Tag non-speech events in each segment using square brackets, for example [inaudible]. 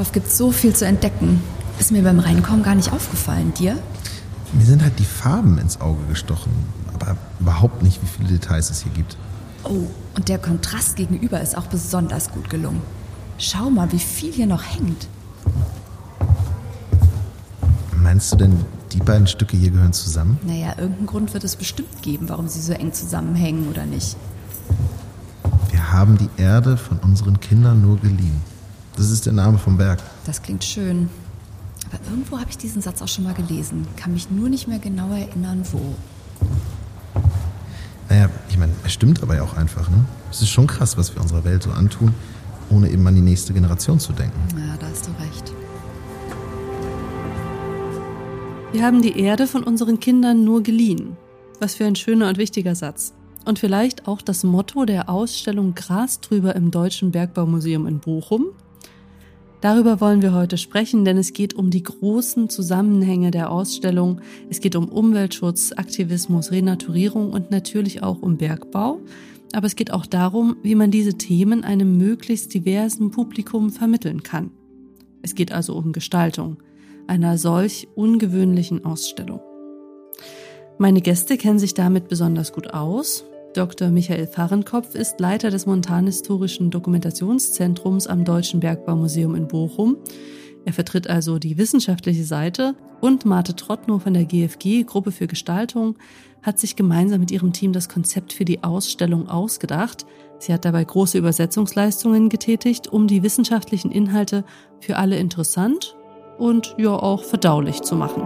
Ostrov gibt so viel zu entdecken. Ist mir beim Reinkommen gar nicht aufgefallen. Dir? Mir sind halt die Farben ins Auge gestochen, aber überhaupt nicht, wie viele Details es hier gibt. Oh, und der Kontrast gegenüber ist auch besonders gut gelungen. Schau mal, wie viel hier noch hängt. Meinst du denn, die beiden Stücke hier gehören zusammen? Naja, irgendeinen Grund wird es bestimmt geben, warum sie so eng zusammenhängen oder nicht. Wir haben die Erde von unseren Kindern nur geliehen. Das ist der Name vom Berg. Das klingt schön. Aber irgendwo habe ich diesen Satz auch schon mal gelesen. Kann mich nur nicht mehr genau erinnern, wo. Naja, ich meine, es stimmt aber ja auch einfach, ne? Es ist schon krass, was wir unserer Welt so antun, ohne eben an die nächste Generation zu denken. Ja, da hast du recht. Wir haben die Erde von unseren Kindern nur geliehen. Was für ein schöner und wichtiger Satz. Und vielleicht auch das Motto der Ausstellung Gras drüber im Deutschen Bergbaumuseum in Bochum, Darüber wollen wir heute sprechen, denn es geht um die großen Zusammenhänge der Ausstellung. Es geht um Umweltschutz, Aktivismus, Renaturierung und natürlich auch um Bergbau. Aber es geht auch darum, wie man diese Themen einem möglichst diversen Publikum vermitteln kann. Es geht also um Gestaltung einer solch ungewöhnlichen Ausstellung. Meine Gäste kennen sich damit besonders gut aus. Dr. Michael Fahrenkopf ist Leiter des Montanhistorischen Dokumentationszentrums am Deutschen Bergbaumuseum in Bochum. Er vertritt also die wissenschaftliche Seite und Marte Trottnow von der GFG Gruppe für Gestaltung hat sich gemeinsam mit ihrem Team das Konzept für die Ausstellung ausgedacht. Sie hat dabei große Übersetzungsleistungen getätigt, um die wissenschaftlichen Inhalte für alle interessant und ja auch verdaulich zu machen.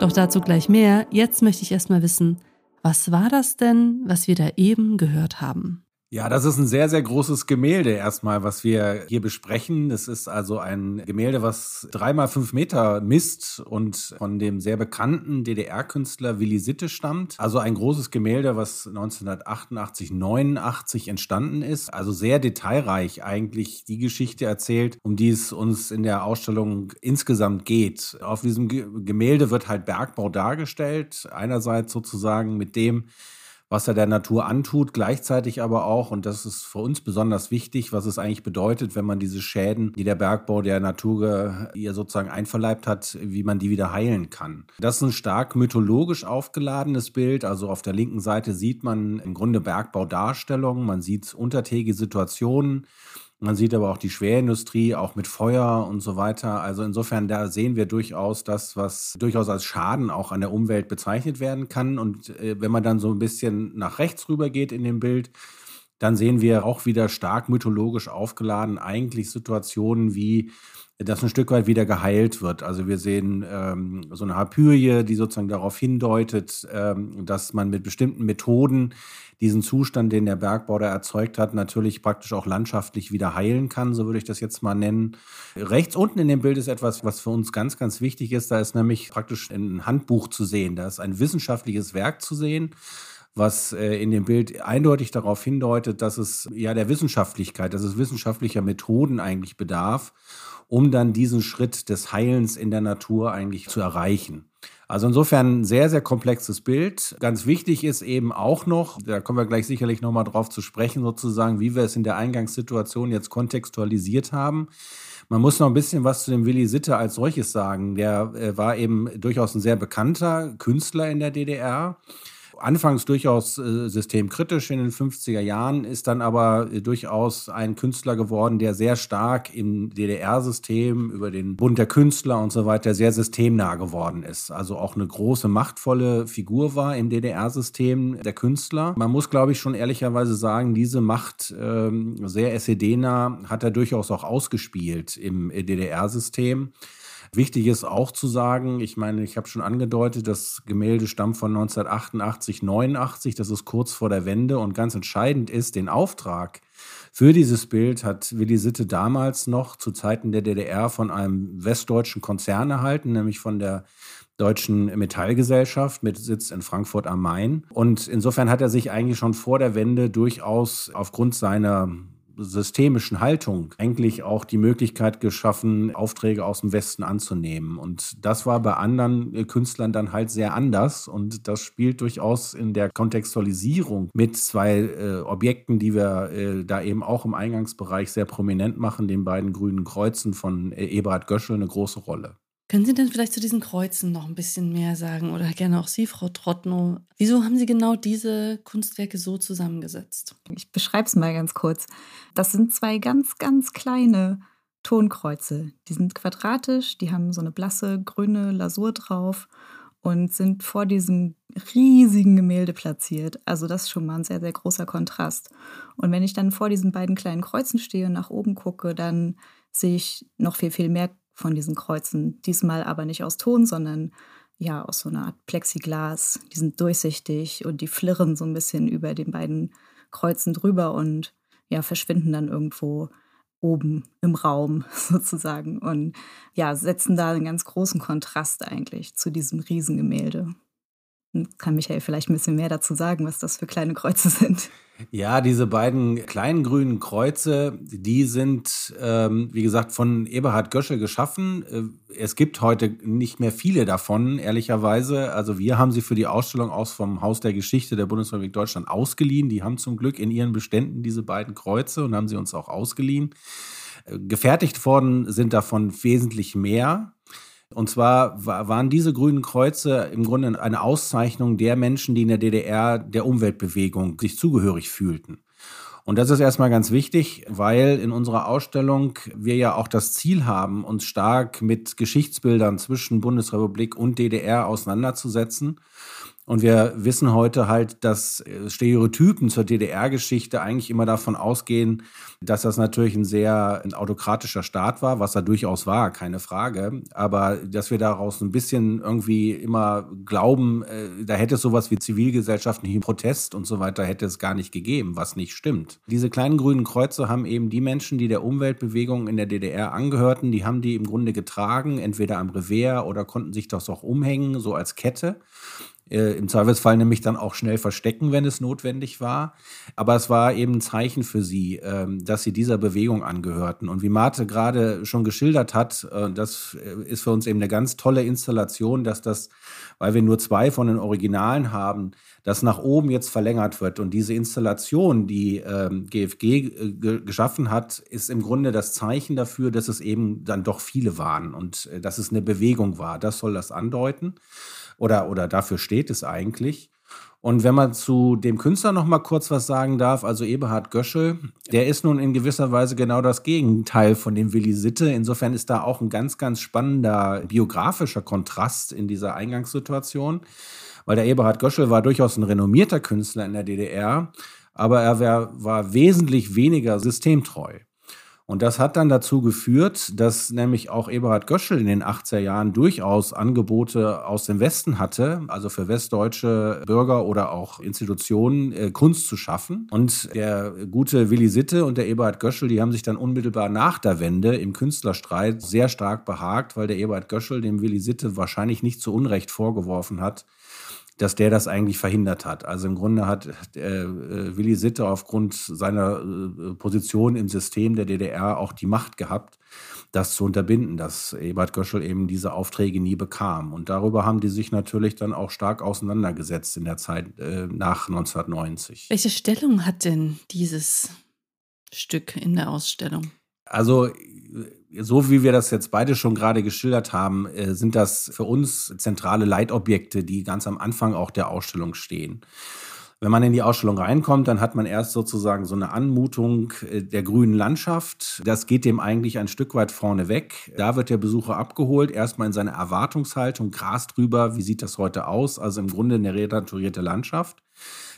Doch dazu gleich mehr. Jetzt möchte ich erstmal wissen, was war das denn, was wir da eben gehört haben? Ja, das ist ein sehr, sehr großes Gemälde erstmal, was wir hier besprechen. Das ist also ein Gemälde, was dreimal fünf Meter misst und von dem sehr bekannten DDR-Künstler Willi Sitte stammt. Also ein großes Gemälde, was 1988, 89 entstanden ist. Also sehr detailreich eigentlich die Geschichte erzählt, um die es uns in der Ausstellung insgesamt geht. Auf diesem Gemälde wird halt Bergbau dargestellt. Einerseits sozusagen mit dem, was er der Natur antut, gleichzeitig aber auch, und das ist für uns besonders wichtig, was es eigentlich bedeutet, wenn man diese Schäden, die der Bergbau der Natur ihr sozusagen einverleibt hat, wie man die wieder heilen kann. Das ist ein stark mythologisch aufgeladenes Bild. Also auf der linken Seite sieht man im Grunde Bergbaudarstellungen, man sieht untertägige Situationen. Man sieht aber auch die Schwerindustrie, auch mit Feuer und so weiter. Also insofern, da sehen wir durchaus das, was durchaus als Schaden auch an der Umwelt bezeichnet werden kann. Und äh, wenn man dann so ein bisschen nach rechts rüber geht in dem Bild, dann sehen wir auch wieder stark mythologisch aufgeladen eigentlich Situationen wie dass ein Stück weit wieder geheilt wird. Also wir sehen ähm, so eine Harpyrie, die sozusagen darauf hindeutet, ähm, dass man mit bestimmten Methoden diesen Zustand, den der Bergbau da erzeugt hat, natürlich praktisch auch landschaftlich wieder heilen kann, so würde ich das jetzt mal nennen. Rechts unten in dem Bild ist etwas, was für uns ganz, ganz wichtig ist. Da ist nämlich praktisch ein Handbuch zu sehen. Da ist ein wissenschaftliches Werk zu sehen was äh, in dem Bild eindeutig darauf hindeutet, dass es ja der Wissenschaftlichkeit, dass es wissenschaftlicher Methoden eigentlich bedarf, um dann diesen Schritt des Heilens in der Natur eigentlich zu erreichen. Also insofern ein sehr, sehr komplexes Bild. Ganz wichtig ist eben auch noch, da kommen wir gleich sicherlich nochmal drauf zu sprechen, sozusagen, wie wir es in der Eingangssituation jetzt kontextualisiert haben. Man muss noch ein bisschen was zu dem Willi Sitte als solches sagen. Der äh, war eben durchaus ein sehr bekannter Künstler in der DDR anfangs durchaus äh, systemkritisch in den 50er Jahren, ist dann aber äh, durchaus ein Künstler geworden, der sehr stark im DDR-System über den Bund der Künstler und so weiter sehr systemnah geworden ist. Also auch eine große, machtvolle Figur war im DDR-System der Künstler. Man muss, glaube ich, schon ehrlicherweise sagen, diese Macht ähm, sehr SED-nah hat er durchaus auch ausgespielt im äh, DDR-System. Wichtig ist auch zu sagen, ich meine, ich habe schon angedeutet, das Gemälde stammt von 1988, 89, das ist kurz vor der Wende und ganz entscheidend ist, den Auftrag für dieses Bild hat Willi Sitte damals noch zu Zeiten der DDR von einem westdeutschen Konzern erhalten, nämlich von der Deutschen Metallgesellschaft mit Sitz in Frankfurt am Main. Und insofern hat er sich eigentlich schon vor der Wende durchaus aufgrund seiner systemischen Haltung eigentlich auch die Möglichkeit geschaffen, Aufträge aus dem Westen anzunehmen. Und das war bei anderen äh, Künstlern dann halt sehr anders. Und das spielt durchaus in der Kontextualisierung mit zwei äh, Objekten, die wir äh, da eben auch im Eingangsbereich sehr prominent machen, den beiden grünen Kreuzen von äh, Eberhard Göschel, eine große Rolle. Können Sie denn vielleicht zu diesen Kreuzen noch ein bisschen mehr sagen oder gerne auch Sie, Frau Trottnow? Wieso haben Sie genau diese Kunstwerke so zusammengesetzt? Ich beschreibe es mal ganz kurz. Das sind zwei ganz, ganz kleine Tonkreuze. Die sind quadratisch, die haben so eine blasse grüne Lasur drauf und sind vor diesem riesigen Gemälde platziert. Also das ist schon mal ein sehr, sehr großer Kontrast. Und wenn ich dann vor diesen beiden kleinen Kreuzen stehe und nach oben gucke, dann sehe ich noch viel, viel mehr von diesen Kreuzen. Diesmal aber nicht aus Ton, sondern ja aus so einer Art Plexiglas. Die sind durchsichtig und die flirren so ein bisschen über den beiden Kreuzen drüber und ja, verschwinden dann irgendwo oben im Raum [laughs] sozusagen und ja, setzen da einen ganz großen Kontrast eigentlich zu diesem Riesengemälde. Kann Michael vielleicht ein bisschen mehr dazu sagen, was das für kleine Kreuze sind? Ja, diese beiden kleinen grünen Kreuze, die sind, ähm, wie gesagt, von Eberhard Gösche geschaffen. Äh, es gibt heute nicht mehr viele davon, ehrlicherweise. Also wir haben sie für die Ausstellung aus vom Haus der Geschichte der Bundesrepublik Deutschland ausgeliehen. Die haben zum Glück in ihren Beständen diese beiden Kreuze und haben sie uns auch ausgeliehen. Äh, gefertigt worden sind davon wesentlich mehr. Und zwar waren diese grünen Kreuze im Grunde eine Auszeichnung der Menschen, die in der DDR der Umweltbewegung sich zugehörig fühlten. Und das ist erstmal ganz wichtig, weil in unserer Ausstellung wir ja auch das Ziel haben, uns stark mit Geschichtsbildern zwischen Bundesrepublik und DDR auseinanderzusetzen. Und wir wissen heute halt, dass äh, Stereotypen zur DDR-Geschichte eigentlich immer davon ausgehen, dass das natürlich ein sehr autokratischer Staat war, was er durchaus war, keine Frage. Aber dass wir daraus ein bisschen irgendwie immer glauben, äh, da hätte es sowas wie zivilgesellschaftlichen Protest und so weiter hätte es gar nicht gegeben, was nicht stimmt. Diese kleinen grünen Kreuze haben eben die Menschen, die der Umweltbewegung in der DDR angehörten, die haben die im Grunde getragen, entweder am Revers oder konnten sich das auch umhängen, so als Kette äh, im Zweifelsfall nämlich dann auch schnell verstecken, wenn es notwendig war. Aber es war eben ein Zeichen für sie, ähm, dass sie dieser Bewegung angehörten. Und wie Marte gerade schon geschildert hat, äh, das äh, ist für uns eben eine ganz tolle Installation, dass das, weil wir nur zwei von den Originalen haben, das nach oben jetzt verlängert wird. Und diese Installation, die ähm, GFG äh, geschaffen hat, ist im Grunde das Zeichen dafür, dass es eben dann doch viele waren und äh, dass es eine Bewegung war. Das soll das andeuten oder, oder dafür steht es eigentlich. Und wenn man zu dem Künstler noch mal kurz was sagen darf, also Eberhard Göschel, der ist nun in gewisser Weise genau das Gegenteil von dem Willi Sitte. Insofern ist da auch ein ganz, ganz spannender biografischer Kontrast in dieser Eingangssituation, weil der Eberhard Göschel war durchaus ein renommierter Künstler in der DDR, aber er war, war wesentlich weniger systemtreu. Und das hat dann dazu geführt, dass nämlich auch Eberhard Göschel in den 80er Jahren durchaus Angebote aus dem Westen hatte, also für westdeutsche Bürger oder auch Institutionen äh, Kunst zu schaffen. Und der gute Willi Sitte und der Eberhard Göschel, die haben sich dann unmittelbar nach der Wende im Künstlerstreit sehr stark behagt, weil der Eberhard Göschel dem Willi Sitte wahrscheinlich nicht zu Unrecht vorgeworfen hat, dass der das eigentlich verhindert hat. Also im Grunde hat äh, äh, Willi Sitte aufgrund seiner äh, Position im System der DDR auch die Macht gehabt, das zu unterbinden, dass Ebert Göschel eben diese Aufträge nie bekam. Und darüber haben die sich natürlich dann auch stark auseinandergesetzt in der Zeit äh, nach 1990. Welche Stellung hat denn dieses Stück in der Ausstellung? Also so wie wir das jetzt beide schon gerade geschildert haben, äh, sind das für uns zentrale Leitobjekte, die ganz am Anfang auch der Ausstellung stehen. Wenn man in die Ausstellung reinkommt, dann hat man erst sozusagen so eine Anmutung äh, der grünen Landschaft. Das geht dem eigentlich ein Stück weit vorne weg. Da wird der Besucher abgeholt, erstmal in seine Erwartungshaltung, Gras drüber, wie sieht das heute aus? Also im Grunde eine renaturierte Landschaft.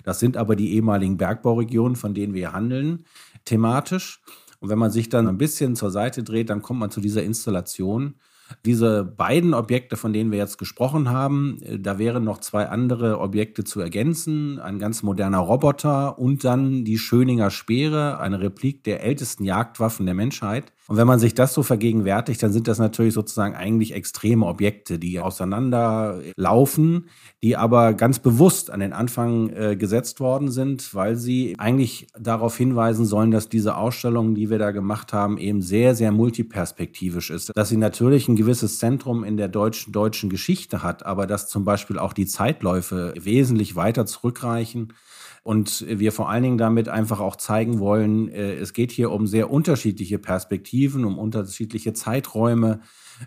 Das sind aber die ehemaligen Bergbauregionen, von denen wir handeln, thematisch. Und wenn man sich dann ein bisschen zur Seite dreht, dann kommt man zu dieser Installation. Diese beiden Objekte, von denen wir jetzt gesprochen haben, äh, da wären noch zwei andere Objekte zu ergänzen. Ein ganz moderner Roboter und dann die Schöninger Speere, eine Replik der ältesten Jagdwaffen der Menschheit. Und wenn man sich das so vergegenwärtigt, dann sind das natürlich sozusagen eigentlich extreme Objekte, die auseinanderlaufen, die aber ganz bewusst an den Anfang äh, gesetzt worden sind, weil sie eigentlich darauf hinweisen sollen, dass diese Ausstellung, die wir da gemacht haben, eben sehr, sehr multiperspektivisch ist. Dass sie natürlich ein gewisses Zentrum in der deutschen, deutschen Geschichte hat, aber dass zum Beispiel auch die Zeitläufe wesentlich weiter zurückreichen und wir vor allen Dingen damit einfach auch zeigen wollen, äh, es geht hier um sehr unterschiedliche Perspektiven, um unterschiedliche Zeiträume.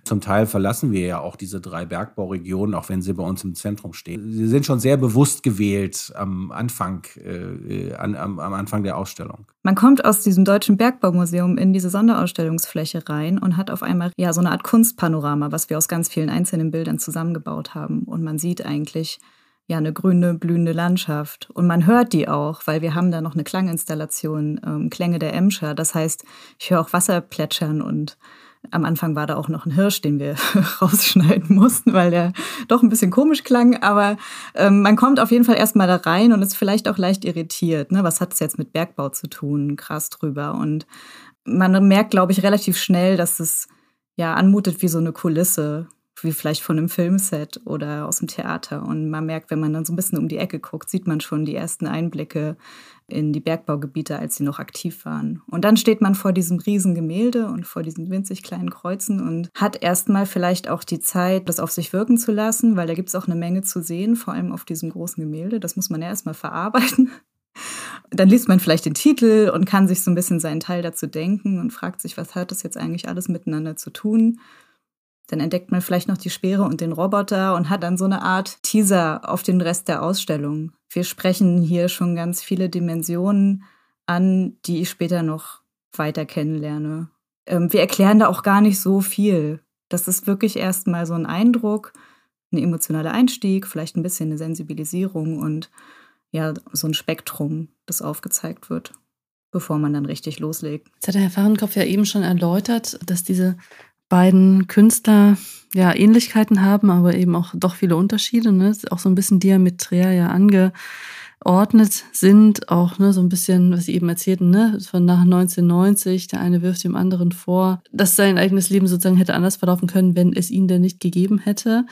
Zum Teil verlassen wir ja auch diese drei Bergbauregionen, auch wenn sie bei uns im Zentrum stehen. Sie sind schon sehr bewusst gewählt am Anfang, äh, an, am, am Anfang der Ausstellung. Man kommt aus diesem Deutschen Bergbaumuseum in diese Sonderausstellungsfläche rein und hat auf einmal ja so eine Art Kunstpanorama, was wir aus ganz vielen einzelnen Bildern zusammengebaut haben. Und man sieht eigentlich ja eine grüne, blühende Landschaft. Und man hört die auch, weil wir haben da noch eine Klanginstallation, ähm, Klänge der Emscher. Das heißt, ich höre auch Wasser plätschern und am Anfang war da auch noch ein Hirsch, den wir [laughs] rausschneiden mussten, weil der doch ein bisschen komisch klang. Aber ähm, man kommt auf jeden Fall erstmal da rein und ist vielleicht auch leicht irritiert. Ne? Was hat es jetzt mit Bergbau zu tun? Krass drüber. Und man merkt, glaube ich, relativ schnell, dass es ja anmutet wie so eine Kulisse wie vielleicht von einem Filmset oder aus dem Theater. Und man merkt, wenn man dann so ein bisschen um die Ecke guckt, sieht man schon die ersten Einblicke in die Bergbaugebiete, als sie noch aktiv waren. Und dann steht man vor diesem riesen Gemälde und vor diesen winzig kleinen Kreuzen und hat erstmal vielleicht auch die Zeit, das auf sich wirken zu lassen, weil da gibt es auch eine Menge zu sehen, vor allem auf diesem großen Gemälde. Das muss man ja erstmal verarbeiten. [laughs] Dann liest man vielleicht den Titel und kann sich so ein bisschen seinen Teil dazu denken und fragt sich, was hat das jetzt eigentlich alles miteinander zu tun? Dann entdeckt man vielleicht noch die Speere und den Roboter und hat dann so eine Art Teaser auf den Rest der Ausstellung. Wir sprechen hier schon ganz viele Dimensionen an, die ich später noch weiter kennenlerne. Ähm, wir erklären da auch gar nicht so viel. Das ist wirklich erstmal so ein Eindruck, ein emotionaler Einstieg, vielleicht ein bisschen eine Sensibilisierung und ja, so ein Spektrum, das aufgezeigt wird, bevor man dann richtig loslegt. Jetzt hat der Herr Fahrenkopf ja eben schon erläutert, dass diese beiden Künstler ja Ähnlichkeiten haben, aber eben auch doch viele Unterschiede, ne? Auch so ein bisschen diameträr ja angeordnet sind, auch ne, so ein bisschen, was Sie eben erzählten, ne, von nach 1990, der eine wirft dem anderen vor, dass sein eigenes Leben sozusagen hätte anders verlaufen können, wenn es ihn denn nicht gegeben hätte.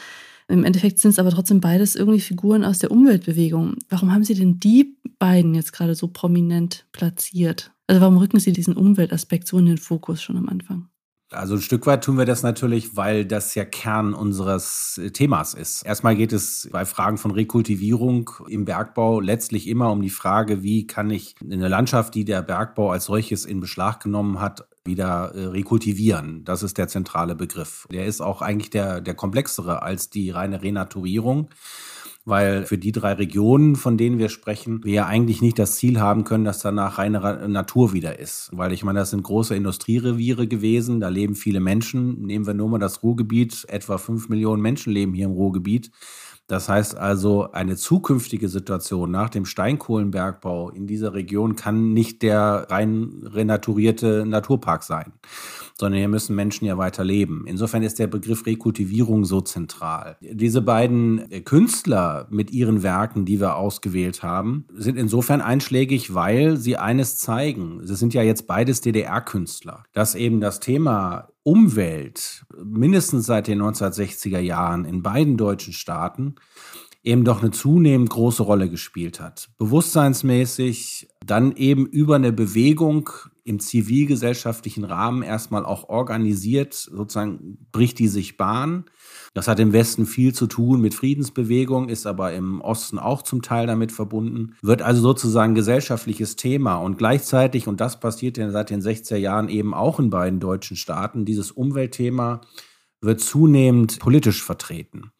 Im Endeffekt sind es aber trotzdem beides irgendwie Figuren aus der Umweltbewegung. Warum haben Sie denn die beiden jetzt gerade so prominent platziert? Also warum rücken Sie diesen Umweltaspekt so in den Fokus schon am Anfang? Also ein Stück weit tun wir das natürlich, weil das ja Kern unseres äh, Themas ist. Erstmal geht es bei Fragen von Rekultivierung im Bergbau letztlich immer um die Frage, wie kann ich eine Landschaft, die der Bergbau als solches in Beschlag genommen hat, wieder äh, rekultivieren. Das ist der zentrale Begriff. Der ist auch eigentlich der, der komplexere als die reine Renaturierung weil für die drei Regionen, von denen wir sprechen, wir ja eigentlich nicht das Ziel haben können, dass danach reine Natur wieder ist. Weil ich meine, das sind große Industriereviere gewesen, da leben viele Menschen. Nehmen wir nur mal das Ruhrgebiet, etwa fünf Millionen Menschen leben hier im Ruhrgebiet. Das heißt also, eine zukünftige Situation nach dem Steinkohlenbergbau in dieser Region kann nicht der rein renaturierte Naturpark sein sondern hier müssen Menschen ja weiter leben. Insofern ist der Begriff Rekultivierung so zentral. Diese beiden äh, Künstler mit ihren Werken, die wir ausgewählt haben, sind insofern einschlägig, weil sie eines zeigen. Sie sind ja jetzt beides DDR-Künstler, dass eben das Thema Umwelt mindestens seit den 1960er Jahren in beiden deutschen Staaten eben doch eine zunehmend große Rolle gespielt hat. Bewusstseinsmäßig, dann eben über eine Bewegung im zivilgesellschaftlichen Rahmen erstmal auch organisiert, sozusagen bricht die sich Bahn. Das hat im Westen viel zu tun mit Friedensbewegung, ist aber im Osten auch zum Teil damit verbunden, wird also sozusagen gesellschaftliches Thema und gleichzeitig, und das passiert ja seit den 60er Jahren eben auch in beiden deutschen Staaten, dieses Umweltthema wird zunehmend politisch vertreten.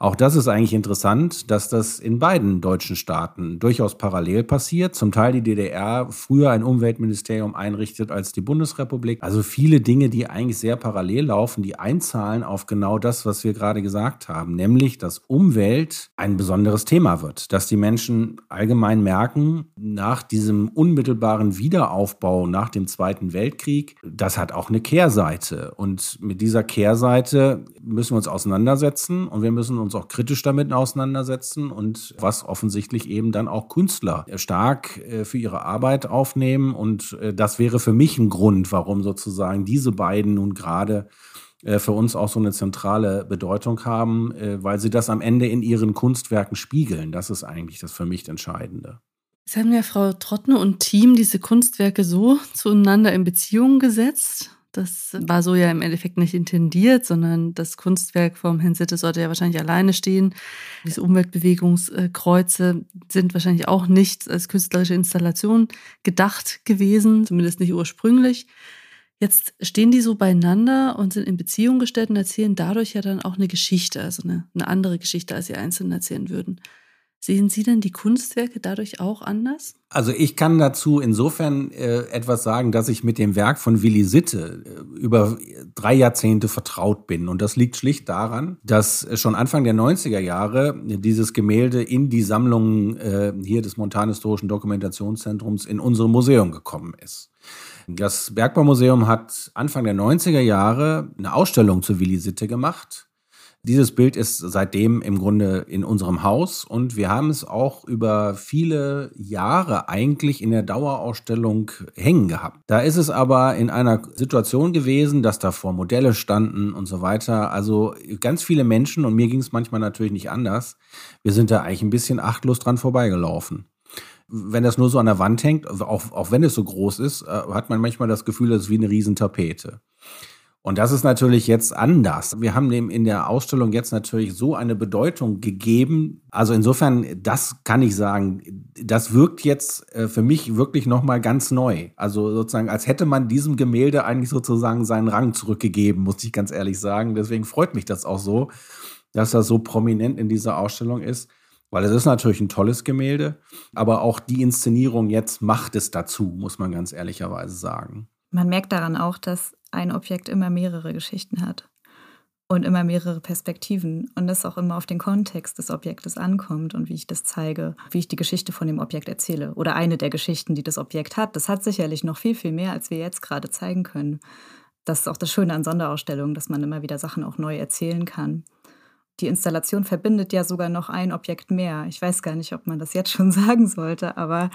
Auch das ist eigentlich interessant, dass das in beiden deutschen Staaten durchaus parallel passiert. Zum Teil die DDR früher ein Umweltministerium einrichtet als die Bundesrepublik. Also viele Dinge, die eigentlich sehr parallel laufen, die einzahlen auf genau das, was wir gerade gesagt haben, nämlich, dass Umwelt ein besonderes Thema wird, dass die Menschen allgemein merken, nach diesem unmittelbaren Wiederaufbau nach dem Zweiten Weltkrieg, das hat auch eine Kehrseite. Und mit dieser Kehrseite müssen wir uns auseinandersetzen und wir müssen uns uns auch kritisch damit auseinandersetzen und was offensichtlich eben dann auch Künstler stark äh, für ihre Arbeit aufnehmen. Und äh, das wäre für mich ein Grund, warum sozusagen diese beiden nun gerade äh, für uns auch so eine zentrale Bedeutung haben, weil sie das am Ende in ihren Kunstwerken spiegeln. Das ist eigentlich das für mich Entscheidende. Jetzt haben ja Frau Trottner und Team diese Kunstwerke so zueinander in Beziehung gesetzt. Das war so ja im Endeffekt nicht intendiert, sondern das Kunstwerk vom Herrn Sitte sollte ja wahrscheinlich alleine stehen. Diese Umweltbewegungskreuze sind wahrscheinlich auch nicht als künstlerische Installation gedacht gewesen, zumindest nicht ursprünglich. Jetzt stehen die so beieinander und sind in Beziehung gestellt und erzählen dadurch ja dann auch eine Geschichte, also eine, eine andere Geschichte, als sie einzeln erzählen würden. Sehen Sie denn die Kunstwerke dadurch auch anders? Also ich kann dazu insofern äh, etwas sagen, dass ich mit dem Werk von Willi Sitte äh, über drei Jahrzehnte vertraut bin. Und das liegt schlicht daran, dass schon Anfang der 90er Jahre dieses Gemälde in die Sammlung äh, hier des Montanhistorischen Dokumentationszentrums in unserem Museum gekommen ist. Das Bergbaumuseum hat Anfang der 90er Jahre eine Ausstellung zu Willi Sitte gemacht dieses Bild ist seitdem im Grunde in unserem Haus und wir haben es auch über viele Jahre eigentlich in der Dauerausstellung hängen gehabt. Da ist es aber in einer Situation gewesen, dass davor Modelle standen und so weiter. Also ganz viele Menschen und mir ging es manchmal natürlich nicht anders. Wir sind da eigentlich ein bisschen achtlos dran vorbeigelaufen wenn das nur so an der Wand hängt, auch, auch wenn es so groß ist, äh, hat man manchmal das Gefühl, das ist wie eine Riesentapete. Und das ist natürlich jetzt anders. Wir haben dem in der Ausstellung jetzt natürlich so eine Bedeutung gegeben. Also insofern, das kann ich sagen, das wirkt jetzt äh, für mich wirklich nochmal ganz neu. Also sozusagen, als hätte man diesem Gemälde eigentlich sozusagen seinen Rang zurückgegeben, muss ich ganz ehrlich sagen. Deswegen freut mich das auch so, dass das so prominent in dieser Ausstellung ist. Weil es ist natürlich ein tolles Gemälde, aber auch die Inszenierung jetzt macht es dazu, muss man ganz ehrlicherweise sagen. Man merkt daran auch, dass ein Objekt immer mehrere Geschichten hat und immer mehrere Perspektiven und das auch immer auf den Kontext des Objektes ankommt und wie ich das zeige, wie ich die Geschichte von dem Objekt erzähle oder eine der Geschichten, die das Objekt hat. Das hat sicherlich noch viel, viel mehr, als wir jetzt gerade zeigen können. Das ist auch das Schöne an Sonderausstellungen, dass man immer wieder Sachen auch neu erzählen kann. Die Installation verbindet ja sogar noch ein Objekt mehr. Ich weiß gar nicht, ob man das jetzt schon [laughs] sagen sollte, aber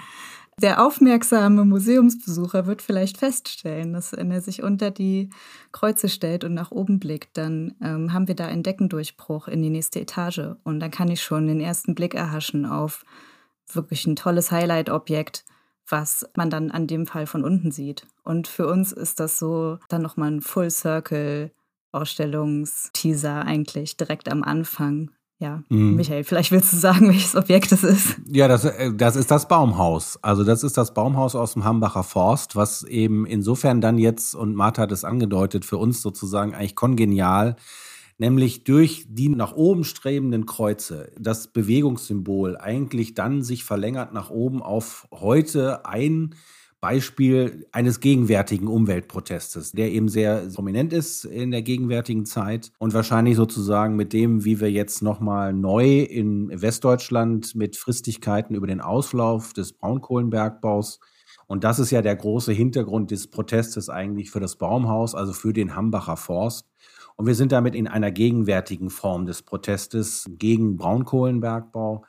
der aufmerksame Museumsbesucher wird vielleicht feststellen, dass wenn er sich unter die Kreuze stellt und nach oben blickt, dann ähm, haben wir da einen Deckendurchbruch in die nächste Etage. Und dann kann ich schon den ersten Blick erhaschen auf wirklich ein tolles Highlight-Objekt, was man dann an dem Fall von unten sieht. Und für uns ist das so dann nochmal ein Full Circle Ausstellungsteaser eigentlich direkt am Anfang. Ja, mhm. Michael, vielleicht willst du sagen, [laughs] welches Objekt es ist. Ja, das, äh, das ist das Baumhaus. Also das ist das Baumhaus aus dem Hambacher Forst, was eben insofern dann jetzt, und Martha hat es angedeutet, für uns sozusagen eigentlich kongenial, nämlich durch die nach oben strebenden Kreuze, das Bewegungssymbol eigentlich dann sich verlängert nach oben auf heute ein Beispiel eines gegenwärtigen Umweltprotestes, der eben sehr prominent ist in der gegenwärtigen Zeit und wahrscheinlich sozusagen mit dem, wie wir jetzt nochmal neu in Westdeutschland mit Fristigkeiten über den Auslauf des Braunkohlenbergbaus und das ist ja der große Hintergrund des Protestes eigentlich für das Baumhaus, also für den Hambacher Forst. Und wir sind damit in einer gegenwärtigen Form des Protestes gegen Braunkohlenbergbau.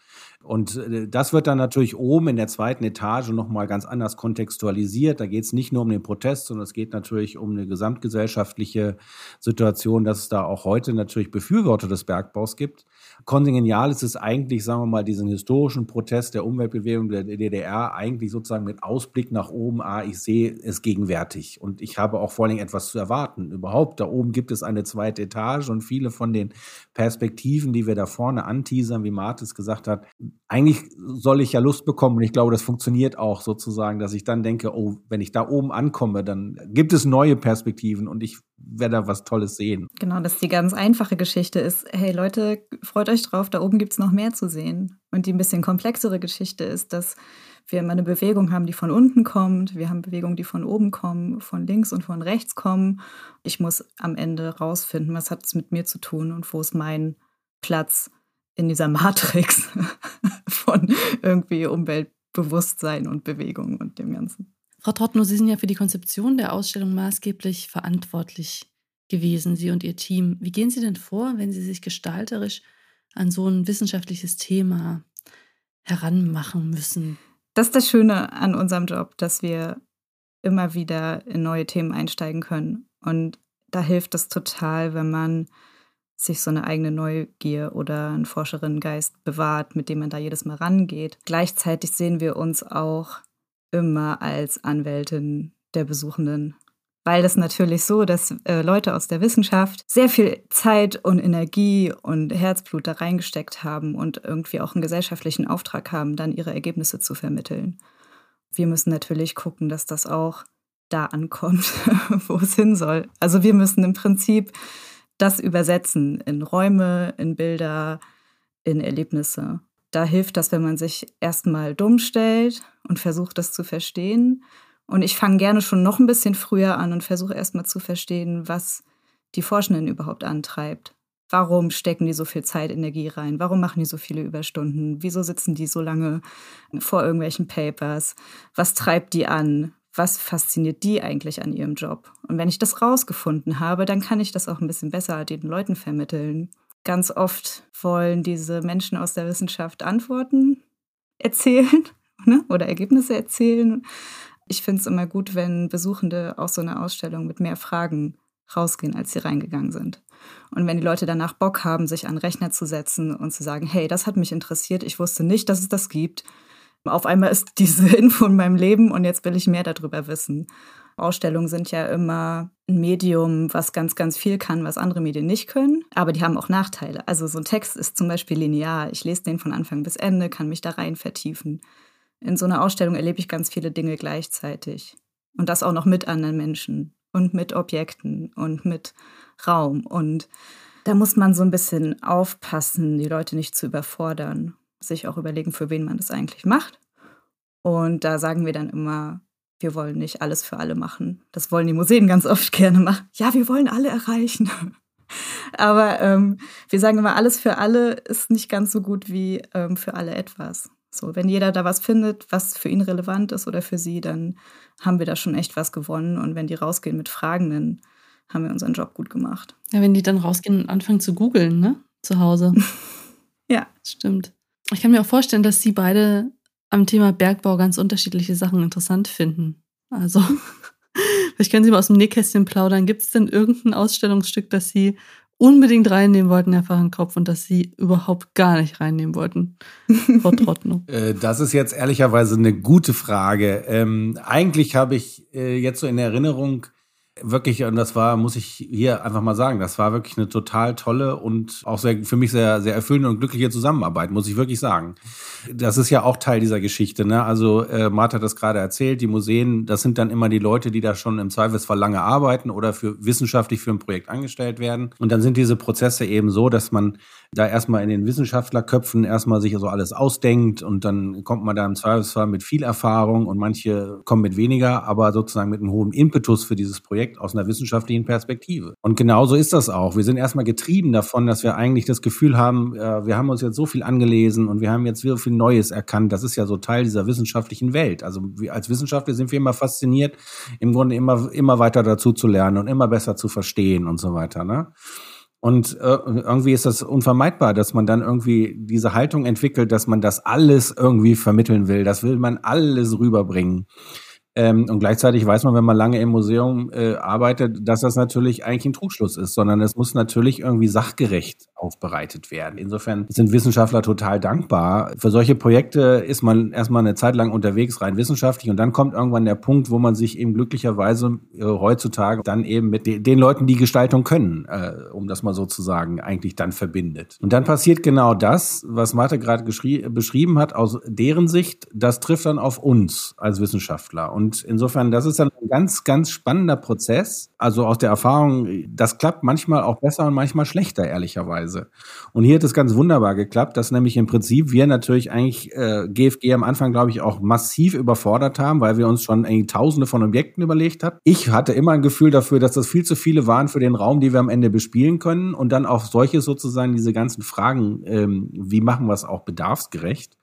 Und äh, das wird dann natürlich oben in der zweiten Etage nochmal ganz anders kontextualisiert. Da geht es nicht nur um den Protest, sondern es geht natürlich um eine gesamtgesellschaftliche Situation, dass es da auch heute natürlich Befürworter des Bergbaus gibt. Kongenial ist es eigentlich, sagen wir mal, diesen historischen Protest der Umweltbewegung der DDR eigentlich sozusagen mit Ausblick nach oben. Ah, ich sehe es gegenwärtig und ich habe auch vor allem etwas zu erwarten. Überhaupt, da oben gibt es eine zweite Etage und viele von den Perspektiven, die wir da vorne anteasern, wie Martis gesagt hat, eigentlich soll ich ja Lust bekommen und ich glaube, das funktioniert auch sozusagen, dass ich dann denke, oh, wenn ich da oben ankomme, dann gibt es neue Perspektiven und ich werde da was Tolles sehen. Genau, dass die ganz einfache Geschichte ist, hey Leute, freut euch drauf, da oben gibt es noch mehr zu sehen. Und die ein bisschen komplexere Geschichte ist, dass wir immer eine Bewegung haben, die von unten kommt, wir haben Bewegungen, die von oben kommen, von links und von rechts kommen. Ich muss am Ende rausfinden, was hat es mit mir zu tun und wo ist mein Platz in dieser Matrix [laughs] von irgendwie Umweltbewusstsein und Bewegung und dem Ganzen. Frau Trottner, Sie sind ja für die Konzeption der Ausstellung maßgeblich verantwortlich gewesen, Sie und Ihr Team. Wie gehen Sie denn vor, wenn Sie sich gestalterisch an so ein wissenschaftliches Thema heranmachen müssen. Das ist das Schöne an unserem Job, dass wir immer wieder in neue Themen einsteigen können. Und da hilft es total, wenn man sich so eine eigene Neugier oder einen Forscherinnengeist bewahrt, mit dem man da jedes Mal rangeht. Gleichzeitig sehen wir uns auch immer als Anwältin der Besuchenden. Weil es natürlich so, dass äh, Leute aus der Wissenschaft sehr viel Zeit und Energie und Herzblut da reingesteckt haben und irgendwie auch einen gesellschaftlichen Auftrag haben, dann ihre Ergebnisse zu vermitteln. Wir müssen natürlich gucken, dass das auch da ankommt, [laughs] wo es hin soll. Also wir müssen im Prinzip das übersetzen in Räume, in Bilder, in Erlebnisse. Da hilft das, wenn man sich erstmal dumm stellt und versucht, das zu verstehen. Und ich fange gerne schon noch ein bisschen früher an und versuche erstmal zu verstehen, was die Forschenden überhaupt antreibt. Warum stecken die so viel Zeit, Energie rein? Warum machen die so viele Überstunden? Wieso sitzen die so lange vor irgendwelchen Papers? Was treibt die an? Was fasziniert die eigentlich an ihrem Job? Und wenn ich das rausgefunden habe, dann kann ich das auch ein bisschen besser den Leuten vermitteln. Ganz oft wollen diese Menschen aus der Wissenschaft Antworten erzählen [laughs] ne? oder Ergebnisse erzählen. Ich finde es immer gut, wenn Besuchende aus so einer Ausstellung mit mehr Fragen rausgehen, als sie reingegangen sind. Und wenn die Leute danach Bock haben, sich an Rechner zu setzen und zu sagen, hey, das hat mich interessiert, ich wusste nicht, dass es das gibt, auf einmal ist diese [laughs] Info in meinem Leben und jetzt will ich mehr darüber wissen. Ausstellungen sind ja immer ein Medium, was ganz, ganz viel kann, was andere Medien nicht können. Aber die haben auch Nachteile. Also so ein Text ist zum Beispiel linear. Ich lese den von Anfang bis Ende, kann mich da rein vertiefen. In so einer Ausstellung erlebe ich ganz viele Dinge gleichzeitig. Und das auch noch mit anderen Menschen und mit Objekten und mit Raum. Und da muss man so ein bisschen aufpassen, die Leute nicht zu überfordern sich auch überlegen, für wen man das eigentlich macht. Und da sagen wir dann immer, wir wollen nicht alles für alle machen. Das wollen die Museen ganz oft [laughs] gerne machen. Ja, wir wollen alle erreichen. [laughs] Aber ähm, wir sagen immer, alles für alle ist nicht ganz so gut wie ähm, für alle etwas. So, wenn jeder da was findet, was für ihn relevant ist oder für sie, dann haben wir da schon echt was gewonnen. Und wenn die rausgehen mit Fragen, dann haben wir unseren Job gut gemacht. Ja, wenn die dann rausgehen und anfangen zu googeln, ne? Zu Hause. [laughs] ja. Stimmt. Ich kann mir auch vorstellen, dass Sie beide am Thema Bergbau ganz unterschiedliche Sachen interessant finden. Also, [laughs] vielleicht können Sie mal aus dem Nähkästchen plaudern. Gibt es denn irgendein Ausstellungsstück, das Sie unbedingt reinnehmen wollten, Herr Fachenkopf, und das Sie überhaupt gar nicht reinnehmen wollten, [laughs] Frau Trottner? Äh, das ist jetzt ehrlicherweise eine gute Frage. Ähm, eigentlich habe ich äh, jetzt so in Erinnerung, Wirklich, und das war, muss ich hier einfach mal sagen, das war wirklich eine total tolle und auch sehr, für mich sehr, sehr erfüllende und glückliche Zusammenarbeit, muss ich wirklich sagen. Das ist ja auch Teil dieser Geschichte, ne? Also, äh, Martha hat das gerade erzählt, die Museen, das sind dann immer die Leute, die da schon im Zweifelsfall lange arbeiten oder für wissenschaftlich für ein Projekt angestellt werden. Und dann sind diese Prozesse eben so, dass man da erstmal in den Wissenschaftlerköpfen erstmal sich so alles ausdenkt und dann kommt man da im Zweifelsfall mit viel Erfahrung und manche kommen mit weniger, aber sozusagen mit einem hohen Impetus für dieses Projekt aus einer wissenschaftlichen Perspektive. Und genauso ist das auch. Wir sind erstmal getrieben davon, dass wir eigentlich das Gefühl haben, äh, wir haben uns jetzt so viel angelesen und wir haben jetzt so viel Neues erkannt. Das ist ja so Teil dieser wissenschaftlichen Welt. Also wir als Wissenschaftler sind wir immer fasziniert, im Grunde immer, immer weiter dazu zu lernen und immer besser zu verstehen und so weiter. Ne? Und äh, irgendwie ist das unvermeidbar, dass man dann irgendwie diese Haltung entwickelt, dass man das alles irgendwie vermitteln will. Das will man alles rüberbringen. Ähm, und gleichzeitig weiß man, wenn man lange im Museum äh, arbeitet, dass das natürlich eigentlich ein Trugschluss ist, sondern es muss natürlich irgendwie sachgerecht aufbereitet werden. Insofern sind Wissenschaftler total dankbar. Für solche Projekte ist man erstmal eine Zeit lang unterwegs, rein wissenschaftlich, und dann kommt irgendwann der Punkt, wo man sich eben glücklicherweise äh, heutzutage dann eben mit de den Leuten, die Gestaltung können, äh, um das mal so zu sagen, eigentlich dann verbindet. Und dann passiert genau das, was Martha gerade beschrieben hat, aus deren Sicht, das trifft dann auf uns als Wissenschaftler. Und insofern, das ist dann ein ganz, ganz spannender Prozess. Also aus der Erfahrung, das klappt manchmal auch besser und manchmal schlechter, ehrlicherweise. Und hier hat es ganz wunderbar geklappt, dass nämlich im Prinzip wir natürlich eigentlich äh, GFG am Anfang, glaube ich, auch massiv überfordert haben, weil wir uns schon irgendwie tausende von Objekten überlegt haben. Ich hatte immer ein Gefühl dafür, dass das viel zu viele waren für den Raum, die wir am Ende bespielen können. Und dann auch solche sozusagen diese ganzen Fragen, ähm, wie machen wir es auch bedarfsgerecht?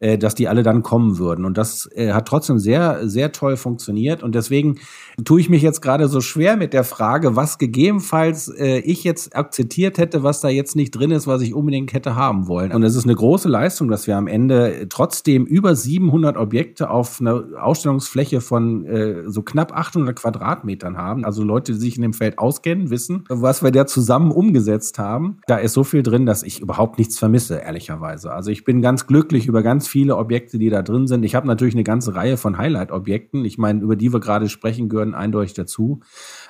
Äh, dass die alle dann kommen würden. Und das äh, hat trotzdem sehr, sehr toll funktioniert. Und deswegen tue ich mich jetzt gerade so schwer mit der Frage, was gegebenenfalls äh, ich jetzt akzeptiert hätte, was da jetzt nicht drin ist, was ich unbedingt hätte haben wollen. Und es ist eine große Leistung, dass wir am Ende trotzdem über 700 Objekte auf einer Ausstellungsfläche von äh, so knapp 800 Quadratmetern haben. Also Leute, die sich in dem Feld auskennen, wissen, was wir da zusammen umgesetzt haben. Da ist so viel drin, dass ich überhaupt nichts vermisse, ehrlicherweise. Also ich bin ganz glücklich über ganz viele Objekte, die da drin sind. Ich habe natürlich eine ganze Reihe von Highlight-Objekten. Ich meine, über die wir gerade sprechen, gehören eindeutig dazu.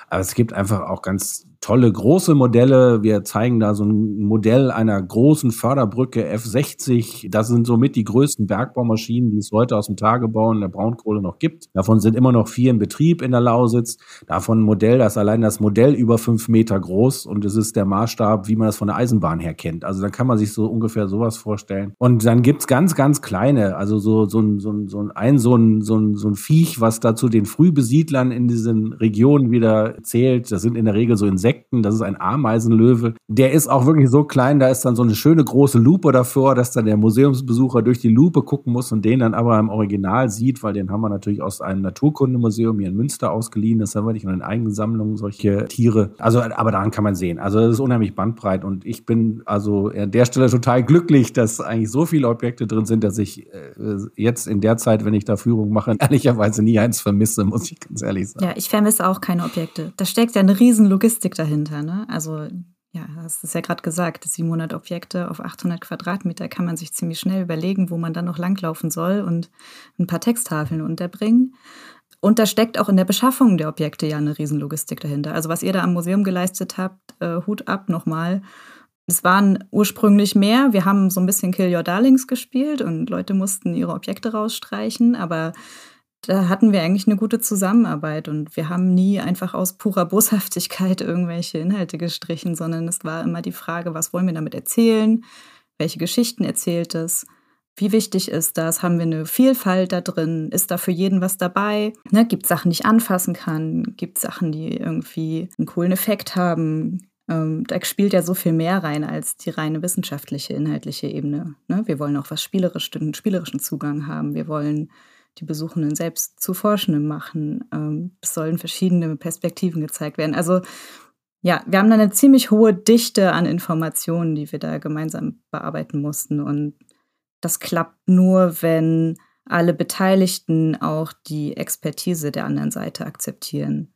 Aber es gibt einfach auch ganz tolle große Modelle. Wir zeigen da so ein Modell einer großen Förderbrücke F60. Das sind somit die größten Bergbaumaschinen, die es heute aus dem Tagebau in der Braunkohle noch gibt. Davon sind immer noch vier in Betrieb in der Lausitz. Davon ein Modell, das allein das Modell über fünf Meter groß und es ist der Maßstab, wie man das von der Eisenbahn her kennt. Also dann kann man sich so ungefähr sowas vorstellen. Und dann gibt's ganz, ganz kleine, also so, so, ein, so, so ein, so ein, so ein, so ein Viech, was dazu den Frühbesiedlern in diesen Regionen wieder zählt. Das sind in der Regel so Insekten Insekten. Das ist ein Ameisenlöwe. Der ist auch wirklich so klein, da ist dann so eine schöne große Lupe davor, dass dann der Museumsbesucher durch die Lupe gucken muss und den dann aber im Original sieht, weil den haben wir natürlich aus einem Naturkundemuseum hier in Münster ausgeliehen. Das haben wir nicht in den eigenen Sammlungen, solche Tiere. Also, aber daran kann man sehen. Also, das ist unheimlich bandbreit und ich bin also an der Stelle total glücklich, dass eigentlich so viele Objekte drin sind, dass ich äh, jetzt in der Zeit, wenn ich da Führung mache, [laughs] ehrlicherweise nie eins vermisse, muss ich ganz ehrlich sagen. Ja, ich vermisse auch keine Objekte. Da steckt ja eine riesen Logistik dahinter. Ne? Also ja, hast es ja gerade gesagt, 700 Objekte auf 800 Quadratmeter kann man sich ziemlich schnell überlegen, wo man dann noch langlaufen soll und ein paar Texttafeln unterbringen. Und da steckt auch in der Beschaffung der Objekte ja eine Riesenlogistik dahinter. Also was ihr da am Museum geleistet habt, äh, Hut ab nochmal. Es waren ursprünglich mehr. Wir haben so ein bisschen Kill Your Darlings gespielt und Leute mussten ihre Objekte rausstreichen, aber da hatten wir eigentlich eine gute Zusammenarbeit und wir haben nie einfach aus purer Boshaftigkeit [laughs] irgendwelche Inhalte gestrichen, sondern es war immer die Frage, was wollen wir damit erzählen? Welche Geschichten erzählt es? Wie wichtig ist das? Haben wir eine Vielfalt da drin? Ist da für jeden was dabei? Ne, gibt Sachen, die ich anfassen kann? Gibt Sachen, die irgendwie einen coolen Effekt haben? Ähm, da spielt ja so viel mehr rein als die reine wissenschaftliche, inhaltliche Ebene. Ne? Wir wollen auch was spielerischen, einen spielerischen Zugang haben. Wir wollen die Besuchenden selbst zu Forschenden machen. Ähm, es sollen verschiedene Perspektiven gezeigt werden. Also ja, wir haben da eine ziemlich hohe Dichte an Informationen, die wir da gemeinsam bearbeiten mussten. Und das klappt nur, wenn alle Beteiligten auch die Expertise der anderen Seite akzeptieren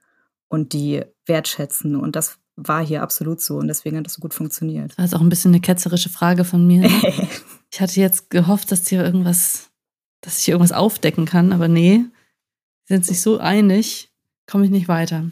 und die wertschätzen. Und das war hier absolut so und deswegen hat das so gut funktioniert. Das ist auch ein bisschen eine ketzerische Frage von mir. [laughs] Ich hatte jetzt gehofft, dass hier irgendwas dass ich irgendwas aufdecken kann, aber nee, sind sich so einig, komme ich nicht weiter.